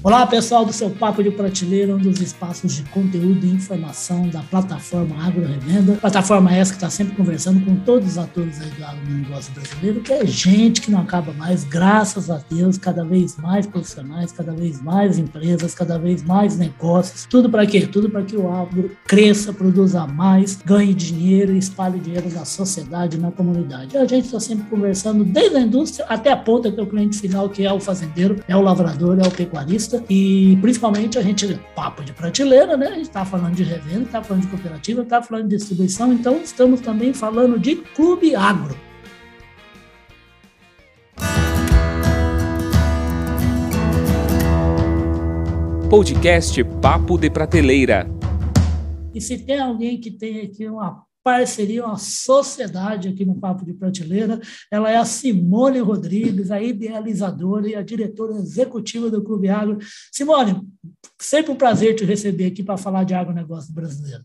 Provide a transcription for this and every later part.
Olá, pessoal do seu Papo de Prateleira, um dos espaços de conteúdo e informação da plataforma Agro Revenda. Plataforma essa que está sempre conversando com todos os atores aí do agronegócio brasileiro, que é gente que não acaba mais, graças a Deus, cada vez mais profissionais, cada vez mais empresas, cada vez mais negócios. Tudo para quê? Tudo para que o agro cresça, produza mais, ganhe dinheiro e espalhe dinheiro na sociedade, na comunidade. E a gente está sempre conversando desde a indústria até a ponta que é o cliente final, que é o fazendeiro, é o lavrador, é o pecuarista e principalmente a gente, papo de prateleira, né? A gente está falando de revenda, está falando de cooperativa, está falando de distribuição, então estamos também falando de clube agro. Podcast Papo de Prateleira. E se tem alguém que tem aqui uma parceria, uma sociedade aqui no Papo de Prateleira. Ela é a Simone Rodrigues, a idealizadora e a diretora executiva do Clube Agro. Simone, sempre um prazer te receber aqui para falar de agronegócio brasileiro.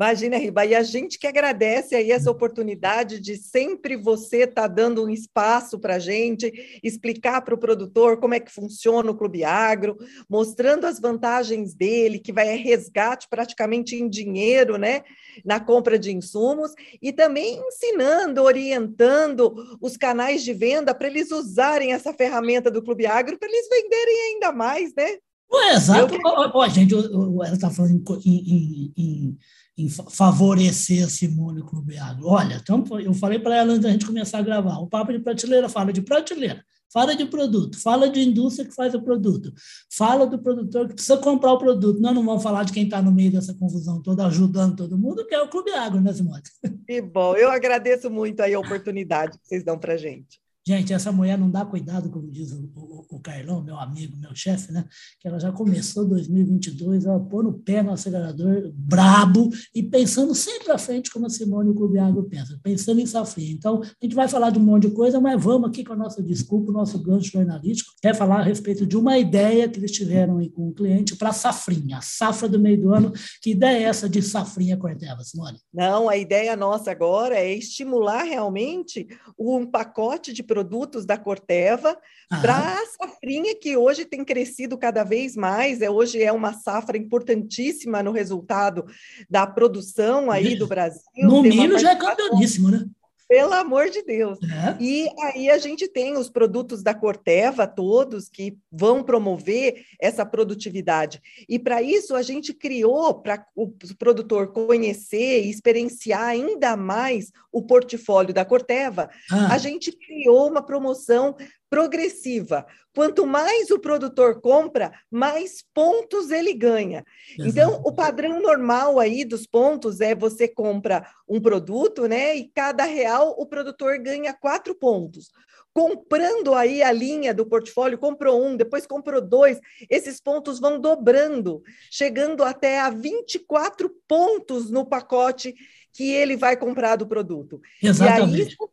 Imagina, Riba, e a gente que agradece aí essa oportunidade de sempre você estar tá dando um espaço para a gente, explicar para o produtor como é que funciona o Clube Agro, mostrando as vantagens dele, que vai é resgate praticamente em dinheiro, né, na compra de insumos, e também ensinando, orientando os canais de venda para eles usarem essa ferramenta do Clube Agro para eles venderem ainda mais, né? Ué, exato. Eu... Ó, gente, ela está falando em, em, em em favorecer a Simone Clube Agro. Olha, então, eu falei para ela antes da gente começar a gravar, o Papo de Prateleira fala de prateleira, fala de produto, fala de indústria que faz o produto, fala do produtor que precisa comprar o produto. Nós não vamos falar de quem está no meio dessa confusão toda, ajudando todo mundo, que é o Clube Agro, né, Simone? Que bom, eu agradeço muito aí a oportunidade que vocês dão para gente. Gente, essa mulher não dá cuidado, como diz o, o, o Carlão, meu amigo, meu chefe, né? Que ela já começou 2022, ela pôr no pé no acelerador, brabo, e pensando sempre à frente, como a Simone o Clube Agro pensa, pensando em safrinha. Então, a gente vai falar de um monte de coisa, mas vamos aqui com a nossa desculpa, o nosso gancho jornalístico, quer falar a respeito de uma ideia que eles tiveram aí com o cliente para safrinha, a safra do meio do ano. Que ideia é essa de safrinha Corteva, Simone? Não, a ideia nossa agora é estimular realmente um pacote de produtos da Corteva para a safrinha que hoje tem crescido cada vez mais. É, hoje é uma safra importantíssima no resultado da produção aí do Brasil. No milho já é campeoníssimo, né? Pelo amor de Deus. É. E aí a gente tem os produtos da Corteva todos que vão promover essa produtividade. E para isso a gente criou para o produtor conhecer e experienciar ainda mais o portfólio da Corteva, ah. a gente criou uma promoção progressiva. Quanto mais o produtor compra, mais pontos ele ganha. Exato. Então, o padrão normal aí dos pontos é você compra um produto, né? E cada real o produtor ganha quatro pontos. Comprando aí a linha do portfólio, comprou um, depois comprou dois, esses pontos vão dobrando, chegando até a 24 pontos no pacote que ele vai comprar do produto. Exatamente. E aí,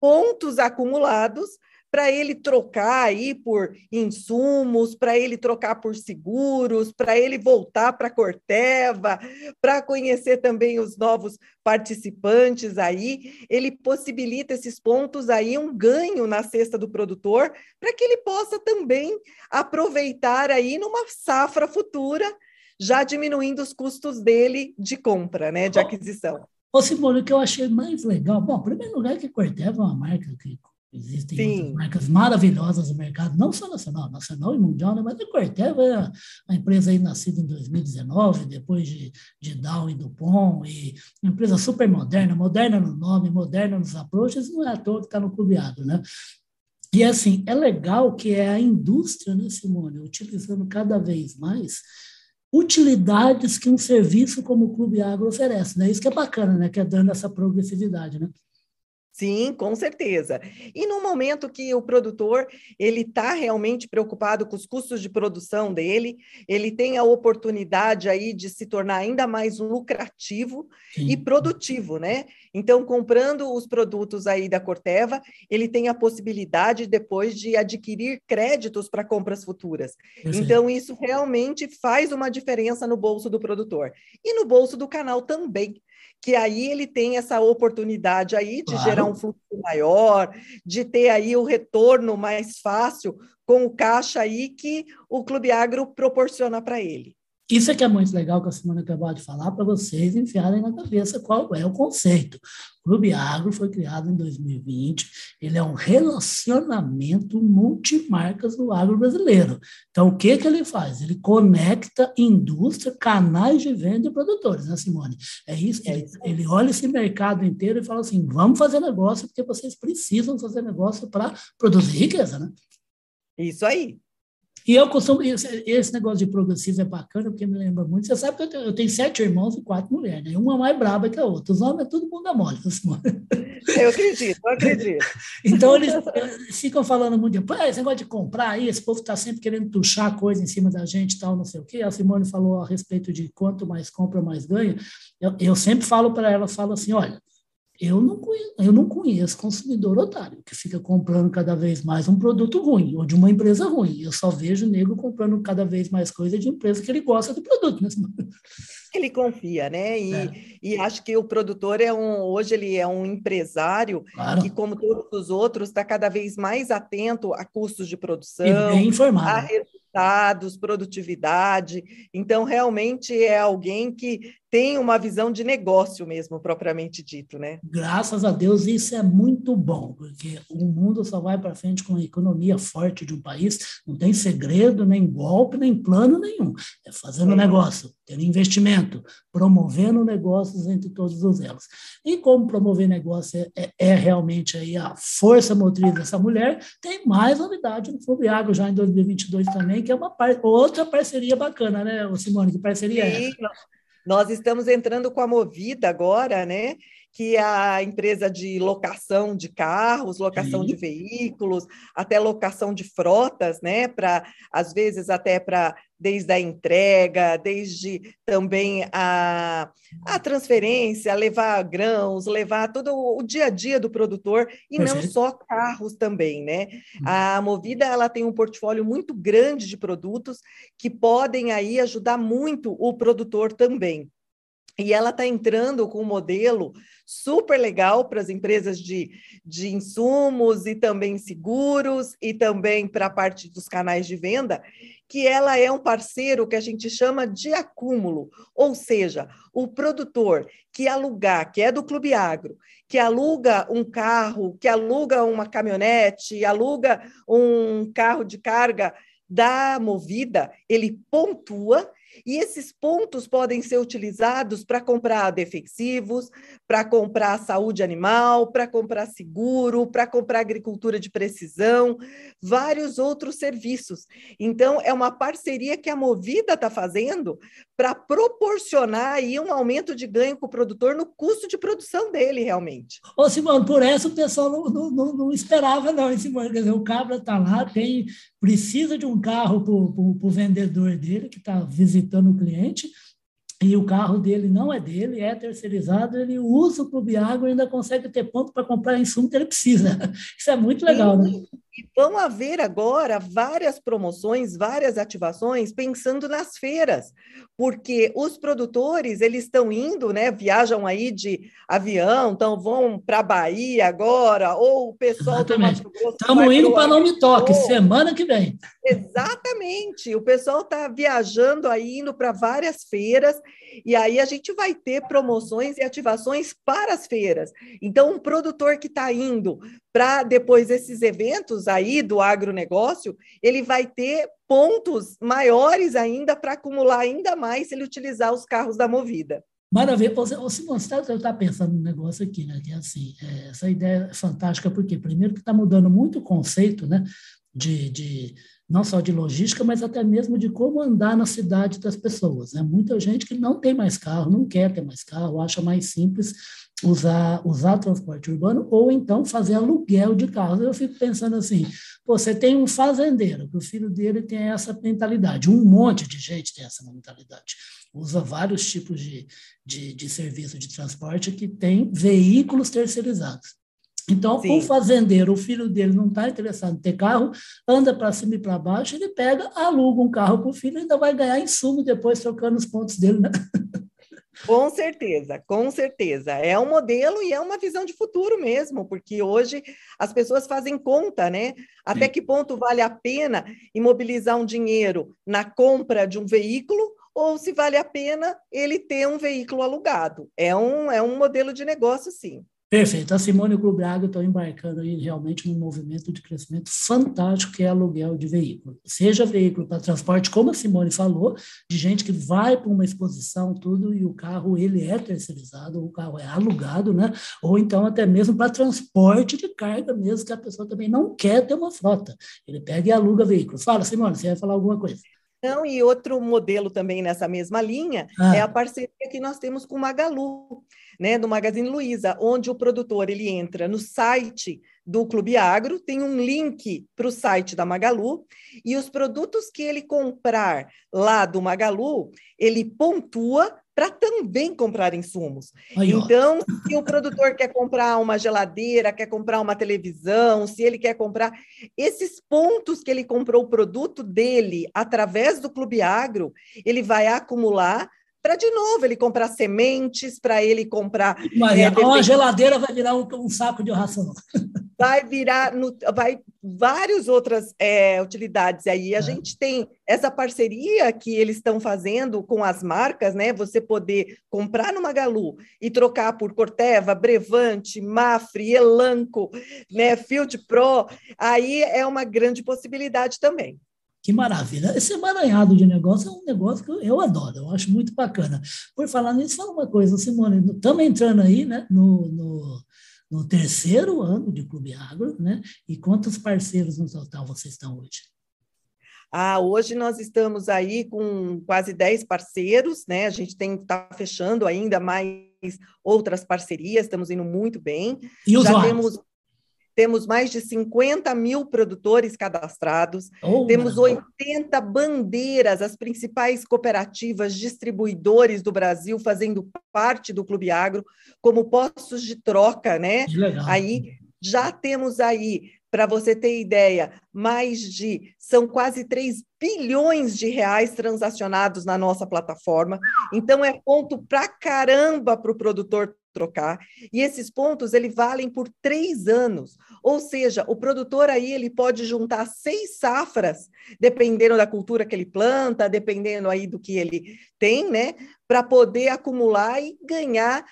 pontos acumulados para ele trocar aí por insumos, para ele trocar por seguros, para ele voltar para Corteva, para conhecer também os novos participantes aí, ele possibilita esses pontos aí um ganho na cesta do produtor, para que ele possa também aproveitar aí numa safra futura, já diminuindo os custos dele de compra, né, de aquisição. Ô, Simone, o que eu achei mais legal, bom, em primeiro lugar que a Corteva é uma marca que Existem Sim. outras marcas maravilhosas no mercado, não só nacional, nacional e mundial, né? mas a Corteva é a empresa aí nascida em 2019, depois de, de Dow e Dupont, e uma empresa super moderna, moderna no nome, moderna nos approaches, não é à toa que está no clubeado, né? E assim, é legal que é a indústria, né, Simone, utilizando cada vez mais utilidades que um serviço como o Clube Agro oferece, né? Isso que é bacana, né? Que é dando essa progressividade, né? Sim, com certeza. E no momento que o produtor ele está realmente preocupado com os custos de produção dele, ele tem a oportunidade aí de se tornar ainda mais lucrativo Sim. e produtivo, né? Então, comprando os produtos aí da Corteva, ele tem a possibilidade depois de adquirir créditos para compras futuras. Então, isso realmente faz uma diferença no bolso do produtor e no bolso do canal também que aí ele tem essa oportunidade aí de claro. gerar um fluxo maior, de ter aí o retorno mais fácil com o caixa aí que o Clube Agro proporciona para ele. Isso é que é muito legal que a Simone acabou de falar para vocês enfiarem na cabeça qual é o conceito. O Clube Agro foi criado em 2020, ele é um relacionamento multimarcas do agro brasileiro. Então, o que, que ele faz? Ele conecta indústria, canais de venda e produtores, né, Simone? É isso, é ele, ele olha esse mercado inteiro e fala assim, vamos fazer negócio porque vocês precisam fazer negócio para produzir riqueza, né? Isso aí. E eu costumo, esse, esse, negócio de progressivo é bacana, porque me lembra muito. Você sabe que eu tenho, eu tenho sete irmãos e quatro mulheres, né? Uma mais braba que a outra. Os homens é tudo bunda mole. Eu acredito, eu acredito. então, eles, eles, ficam falando muito de, esse negócio de comprar aí, esse povo está sempre querendo tuchar coisa em cima da gente e tal, não sei o quê. A Simone falou a respeito de quanto mais compra, mais ganha. Eu, eu sempre falo para ela, falo assim, olha, eu não, conheço, eu não conheço consumidor otário que fica comprando cada vez mais um produto ruim ou de uma empresa ruim. Eu só vejo o nego comprando cada vez mais coisa de empresa que ele gosta do produto. Né? Ele confia, né? E, é. e acho que o produtor é um, hoje ele é um empresário claro. que, como todos os outros, está cada vez mais atento a custos de produção, e bem informado. a resultados, produtividade. Então, realmente é alguém que tem uma visão de negócio mesmo, propriamente dito, né? Graças a Deus, isso é muito bom, porque o mundo só vai para frente com a economia forte de um país, não tem segredo, nem golpe, nem plano nenhum. É fazendo é. negócio, tendo investimento, promovendo negócios entre todos os elos. E como promover negócio é, é, é realmente aí a força motriz dessa mulher, tem mais novidade no Clube Agro já em 2022 também, que é uma par outra parceria bacana, né, Simone? Que parceria Sim. é essa? Nós estamos entrando com a Movida agora, né? Que é a empresa de locação de carros, locação Sim. de veículos, até locação de frotas, né? Para às vezes até para desde a entrega, desde também a, a transferência, levar grãos, levar todo o dia a dia do produtor e não só carros também, né? Hum. A Movida ela tem um portfólio muito grande de produtos que podem aí ajudar muito o produtor também. E ela está entrando com um modelo super legal para as empresas de, de insumos e também seguros e também para a parte dos canais de venda, que ela é um parceiro que a gente chama de acúmulo, ou seja, o produtor que alugar, que é do Clube Agro, que aluga um carro, que aluga uma caminhonete, aluga um carro de carga da Movida, ele pontua e esses pontos podem ser utilizados para comprar defensivos, para comprar saúde animal, para comprar seguro, para comprar agricultura de precisão, vários outros serviços. Então, é uma parceria que a Movida está fazendo para proporcionar aí um aumento de ganho para o produtor no custo de produção dele, realmente. Ô, Simone, por essa o pessoal não, não, não, esperava, não, Simone. Quer dizer, o cabra está lá, tem, precisa de um carro para o vendedor dele, que está visitando o cliente, e o carro dele não é dele, é terceirizado, ele usa o Clube e ainda consegue ter ponto para comprar insumo que ele precisa. Isso é muito legal, né? E vão haver agora várias promoções, várias ativações pensando nas feiras, porque os produtores eles estão indo, né? Viajam aí de avião, então vão para a Bahia agora, ou o pessoal Exatamente. do Mato Grosso. Estamos indo para Não Me Toque, semana que vem. Exatamente, o pessoal está viajando aí, indo para várias feiras, e aí a gente vai ter promoções e ativações para as feiras. Então, um produtor que está indo para depois esses eventos aí do agronegócio, ele vai ter pontos maiores ainda para acumular ainda mais se ele utilizar os carros da Movida. Maravilha. Ô, Simão, você está tá pensando num negócio aqui, né? Que é assim, é, essa ideia é fantástica, porque primeiro que está mudando muito o conceito, né? De, de, não só de logística, mas até mesmo de como andar na cidade das pessoas. Né? Muita gente que não tem mais carro, não quer ter mais carro, acha mais simples usar, usar transporte urbano ou então fazer aluguel de carros. Eu fico pensando assim, você tem um fazendeiro, que o filho dele tem essa mentalidade, um monte de gente tem essa mentalidade. Usa vários tipos de, de, de serviço de transporte que tem veículos terceirizados. Então, Sim. o fazendeiro, o filho dele não está interessado em ter carro, anda para cima e para baixo, ele pega, aluga um carro para o filho e ainda vai ganhar insumo depois trocando os pontos dele. Né? Com certeza, com certeza. É um modelo e é uma visão de futuro mesmo, porque hoje as pessoas fazem conta, né? Até Sim. que ponto vale a pena imobilizar um dinheiro na compra de um veículo ou se vale a pena ele ter um veículo alugado. É um, é um modelo de negócio, sim. Perfeito. A Simone e o Clube Água estão embarcando aí realmente num movimento de crescimento fantástico que é aluguel de veículo. Seja veículo para transporte, como a Simone falou, de gente que vai para uma exposição, tudo, e o carro ele é terceirizado, o carro é alugado, né? Ou então até mesmo para transporte de carga mesmo, que a pessoa também não quer ter uma frota. Ele pega e aluga veículos. Fala, Simone, você vai falar alguma coisa? Não, e outro modelo também nessa mesma linha ah. é a parceria que nós temos com o Magalu, né, do Magazine Luiza, onde o produtor ele entra no site do Clube Agro, tem um link para o site da Magalu, e os produtos que ele comprar lá do Magalu, ele pontua para também comprar insumos. Aí, então, se o produtor quer comprar uma geladeira, quer comprar uma televisão, se ele quer comprar esses pontos que ele comprou o produto dele através do Clube Agro, ele vai acumular para de novo ele comprar sementes, para ele comprar. Mas é, uma geladeira vai virar um, um, saco de ração. Vai virar, no, vai várias outras é, utilidades aí. A é. gente tem essa parceria que eles estão fazendo com as marcas, né? Você poder comprar no Magalu e trocar por Corteva, Brevante, Mafre, Elanco, né? Field Pro, aí é uma grande possibilidade também. Que maravilha. Esse emaranhado de negócio é um negócio que eu adoro, eu acho muito bacana. Por falar nisso, fala uma coisa, Simone, estamos entrando aí né, no, no, no, terceiro ano de Clube Agro, né? E quantos parceiros no total vocês estão hoje? Ah, hoje nós estamos aí com quase 10 parceiros, né? A gente tem está fechando ainda mais outras parcerias, estamos indo muito bem. E Já temos temos mais de 50 mil produtores cadastrados, oh, temos 80 bandeiras, as principais cooperativas distribuidores do Brasil fazendo parte do Clube Agro, como postos de troca, né? Aí já temos aí para você ter ideia, mais de são quase 3 bilhões de reais transacionados na nossa plataforma. Então é ponto para caramba para o produtor trocar. E esses pontos ele valem por três anos. Ou seja, o produtor aí ele pode juntar seis safras, dependendo da cultura que ele planta, dependendo aí do que ele tem, né? Para poder acumular e ganhar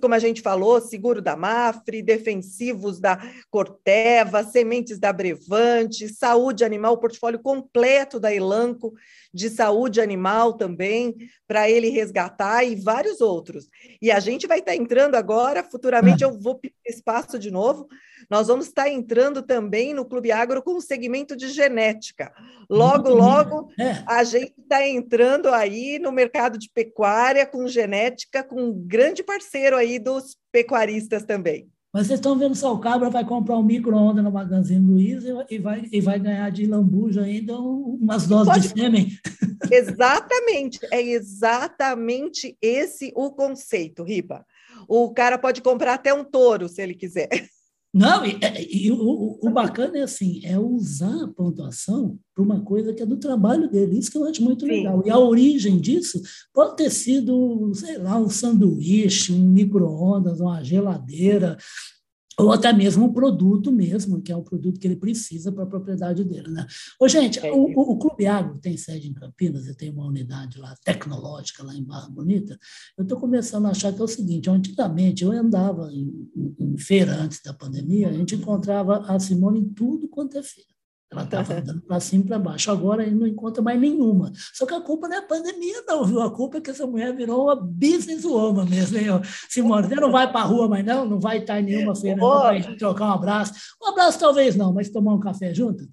como a gente falou, seguro da Mafre, defensivos da Corteva, sementes da Brevante, saúde animal, portfólio completo da Elanco de saúde animal também, para ele resgatar e vários outros. E a gente vai estar tá entrando agora, futuramente eu vou pedir espaço de novo, nós vamos estar tá entrando também no Clube Agro com o segmento de genética. Logo, logo, é. a gente está entrando aí no mercado de pecuária com genética, com um grande parceiro aí dos pecuaristas também. Mas vocês estão vendo só o cabra vai comprar um micro-ondas no Magazine Luiza e vai, e vai ganhar de lambuja ainda umas doses Pode... de sêmen. Exatamente, é exatamente esse o conceito, Ripa. O cara pode comprar até um touro, se ele quiser. Não, e, é, e o, o, bacana é assim, é usar a pontuação para uma coisa que é do trabalho dele, isso que eu acho muito Sim. legal. E a origem disso pode ter sido, sei lá, um sanduíche, um micro-ondas, uma geladeira, ou até mesmo um produto mesmo, que é o produto que ele precisa para a propriedade dele. Né? Ô, gente, é o, o, Clube Agro tem sede em Campinas, e tem uma unidade lá tecnológica lá em Barra Bonita. Eu estou começando a achar que é o seguinte, antigamente eu andava em, em, em feira antes da pandemia, a gente encontrava a Simone em tudo quanto é feira. Ela estava andando para cima e para baixo. Agora ele não encontra mais nenhuma. Só que a culpa não é a pandemia, não, viu? A culpa é que essa mulher virou uma businesswoman mesmo, hein? Simone, você não vai para a rua mais, não? Não vai estar em nenhuma feira, não vai trocar um abraço. Um abraço talvez não, mas tomar um café junto?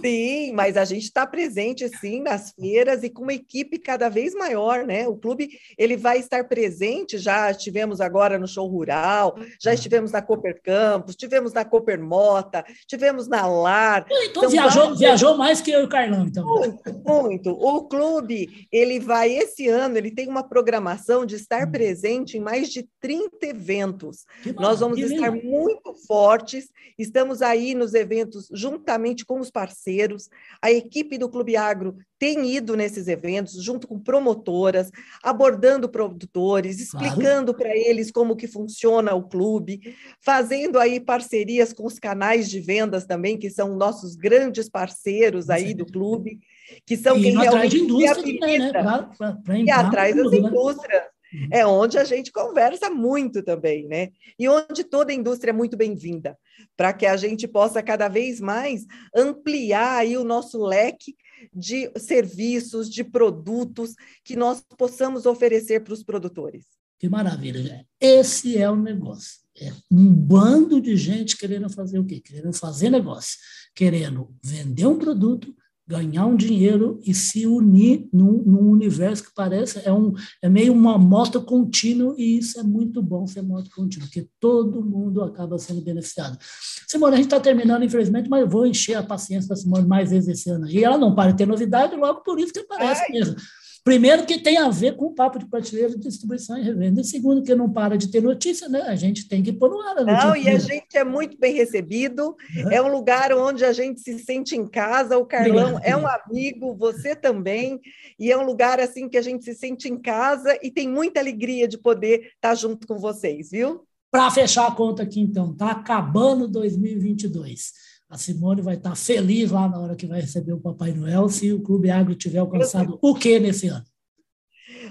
Sim, mas a gente está presente sim nas feiras e com uma equipe cada vez maior, né? O clube ele vai estar presente. Já estivemos agora no show rural, já uhum. estivemos na Cooper Campus, tivemos na Cooper Mota, tivemos na Lar. Então, viajou, vários... viajou mais que eu e o Carlão, então. Muito, muito. O clube ele vai esse ano, ele tem uma programação de estar hum. presente em mais de 30 eventos. Nós vamos estar muito fortes. Estamos aí nos eventos juntamente com os parceiros parceiros. A equipe do Clube Agro tem ido nesses eventos junto com promotoras, abordando produtores, explicando claro. para eles como que funciona o clube, fazendo aí parcerias com os canais de vendas também, que são nossos grandes parceiros aí do clube, que são e quem realmente indústria também, né? Pra, pra, pra e atrás das né? indústrias. É onde a gente conversa muito também, né? E onde toda a indústria é muito bem-vinda, para que a gente possa cada vez mais ampliar aí o nosso leque de serviços, de produtos que nós possamos oferecer para os produtores. Que maravilha. Esse é o negócio. É um bando de gente querendo fazer o quê? Querendo fazer negócio, querendo vender um produto, ganhar um dinheiro e se unir num, num, universo que parece é um é meio uma moto contínua e isso é muito bom ser moto contínua porque todo mundo acaba sendo beneficiado. Simone a gente está terminando infelizmente mas eu vou encher a paciência da Simone mais vezes esse ano e ela não para de ter novidade logo por isso que aparece Ai. mesmo Primeiro, que tem a ver com o papo de prateleira de distribuição e revenda. E segundo, que não para de ter notícia, né? A gente tem que pôr no ar. Não, e a gente é muito bem recebido. Uhum. É um lugar onde a gente se sente em casa. O Carlão é um amigo, você também. E é um lugar assim que a gente se sente em casa e tem muita alegria de poder estar junto com vocês, viu? Para fechar a conta aqui, então, tá acabando 2022 a Simone vai estar feliz lá na hora que vai receber o Papai Noel se o Clube Agro tiver alcançado o que nesse ano?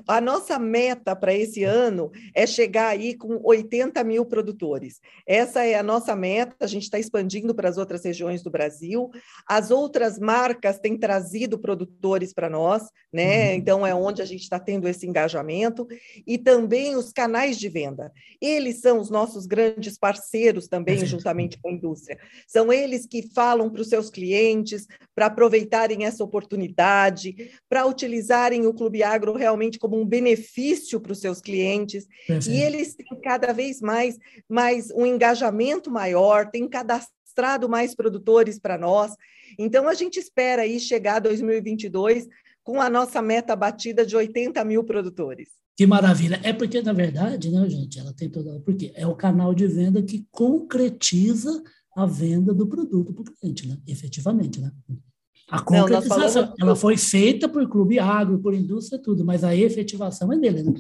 A nossa meta para esse ano é chegar aí com 80 mil produtores. Essa é a nossa meta, a gente está expandindo para as outras regiões do Brasil. As outras marcas têm trazido produtores para nós, né? Uhum. Então é onde a gente está tendo esse engajamento. E também os canais de venda. Eles são os nossos grandes parceiros também, juntamente com a indústria. São eles que falam para os seus clientes para aproveitarem essa oportunidade, para utilizarem o Clube Agro realmente como um benefício para os seus clientes, e eles têm cada vez mais, mais um engajamento maior, têm cadastrado mais produtores para nós. Então, a gente espera aí chegar a 2022 com a nossa meta batida de 80 mil produtores. Que maravilha. É porque, na verdade, né, gente, ela tem toda. Porque é o canal de venda que concretiza a venda do produto para o cliente, né? Efetivamente, né? A concretização, falamos... ela foi feita por Clube Agro, por indústria, tudo, mas a efetivação é dele, né?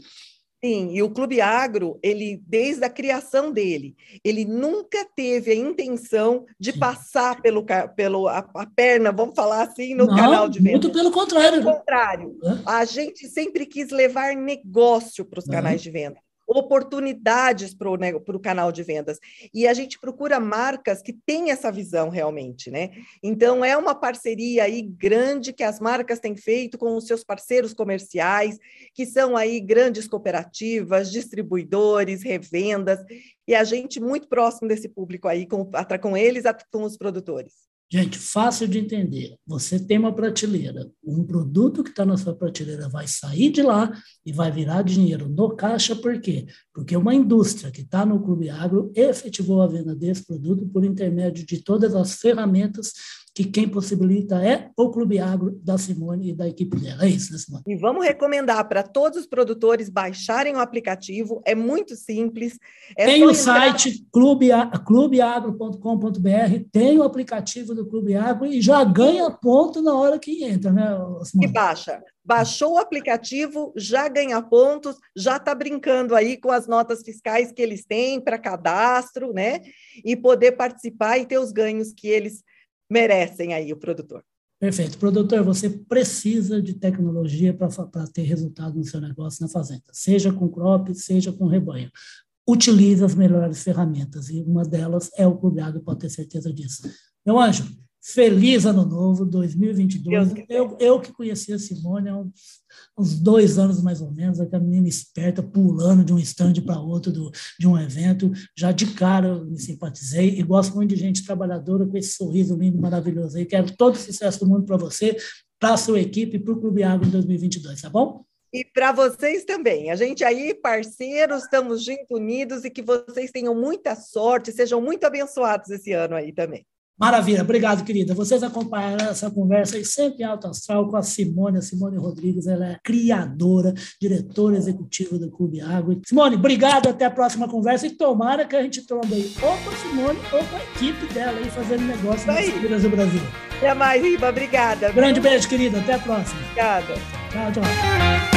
Sim, e o Clube Agro, ele desde a criação dele, ele nunca teve a intenção de Sim. passar pelo, pelo a, a, perna, vamos falar assim, no Não, canal de venda. Muito pelo contrário. Pelo contrário, a gente sempre quis levar negócio para os canais de venda oportunidades para o canal de vendas. E a gente procura marcas que têm essa visão realmente, né? Então, é uma parceria aí grande que as marcas têm feito com os seus parceiros comerciais, que são aí grandes cooperativas, distribuidores, revendas, e a gente muito próximo desse público aí, com, com eles, com os produtores. Gente, fácil de entender. Você tem uma prateleira, um produto que está na sua prateleira vai sair de lá e vai virar dinheiro no caixa, por quê? Porque uma indústria que está no Clube Agro efetivou a venda desse produto por intermédio de todas as ferramentas que quem possibilita é o Clube Agro da Simone e da equipe dela. É isso, né, Simone? E vamos recomendar para todos os produtores baixarem o aplicativo, é muito simples. É tem o entrar... site clube, clubeagro.com.br, tem o aplicativo do Clube Agro e já ganha ponto na hora que entra, né, Simone? E baixa. Baixou o aplicativo, já ganha pontos, já está brincando aí com as notas fiscais que eles têm para cadastro, né? E poder participar e ter os ganhos que eles merecem aí o produtor. Perfeito. Produtor, você precisa de tecnologia para ter resultado no seu negócio na fazenda, seja com crop, seja com rebanho. Utilize as melhores ferramentas e uma delas é o Agro, pode ter certeza disso. Meu anjo, Feliz Ano Novo 2022. Eu, eu que conheci a Simone há uns, uns, dois anos mais ou menos, aquela menina esperta pulando de um stand para outro do, de um evento. Já de cara eu me simpatizei e gosto muito de gente trabalhadora com esse sorriso lindo, maravilhoso aí. Quero todo o sucesso do mundo para você, para a sua equipe e para o Clube Água em 2022, tá bom? E para vocês também. A gente aí, parceiros, estamos juntos, unidos e que vocês tenham muita sorte, sejam muito abençoados esse ano aí também. Maravilha, obrigado, querida. Vocês acompanharam essa conversa aí sempre alto astral com a Simone. A Simone Rodrigues, ela é criadora, diretora executiva do Clube Água. Simone, obrigado, até a próxima conversa e tomara que a gente trombe aí ou com a Simone ou com a equipe dela aí fazendo negócio nas feiras do Brasil. Até mais, Riba, obrigada. Grande beijo, querida, até a próxima. Obrigada. Tchau, tchau.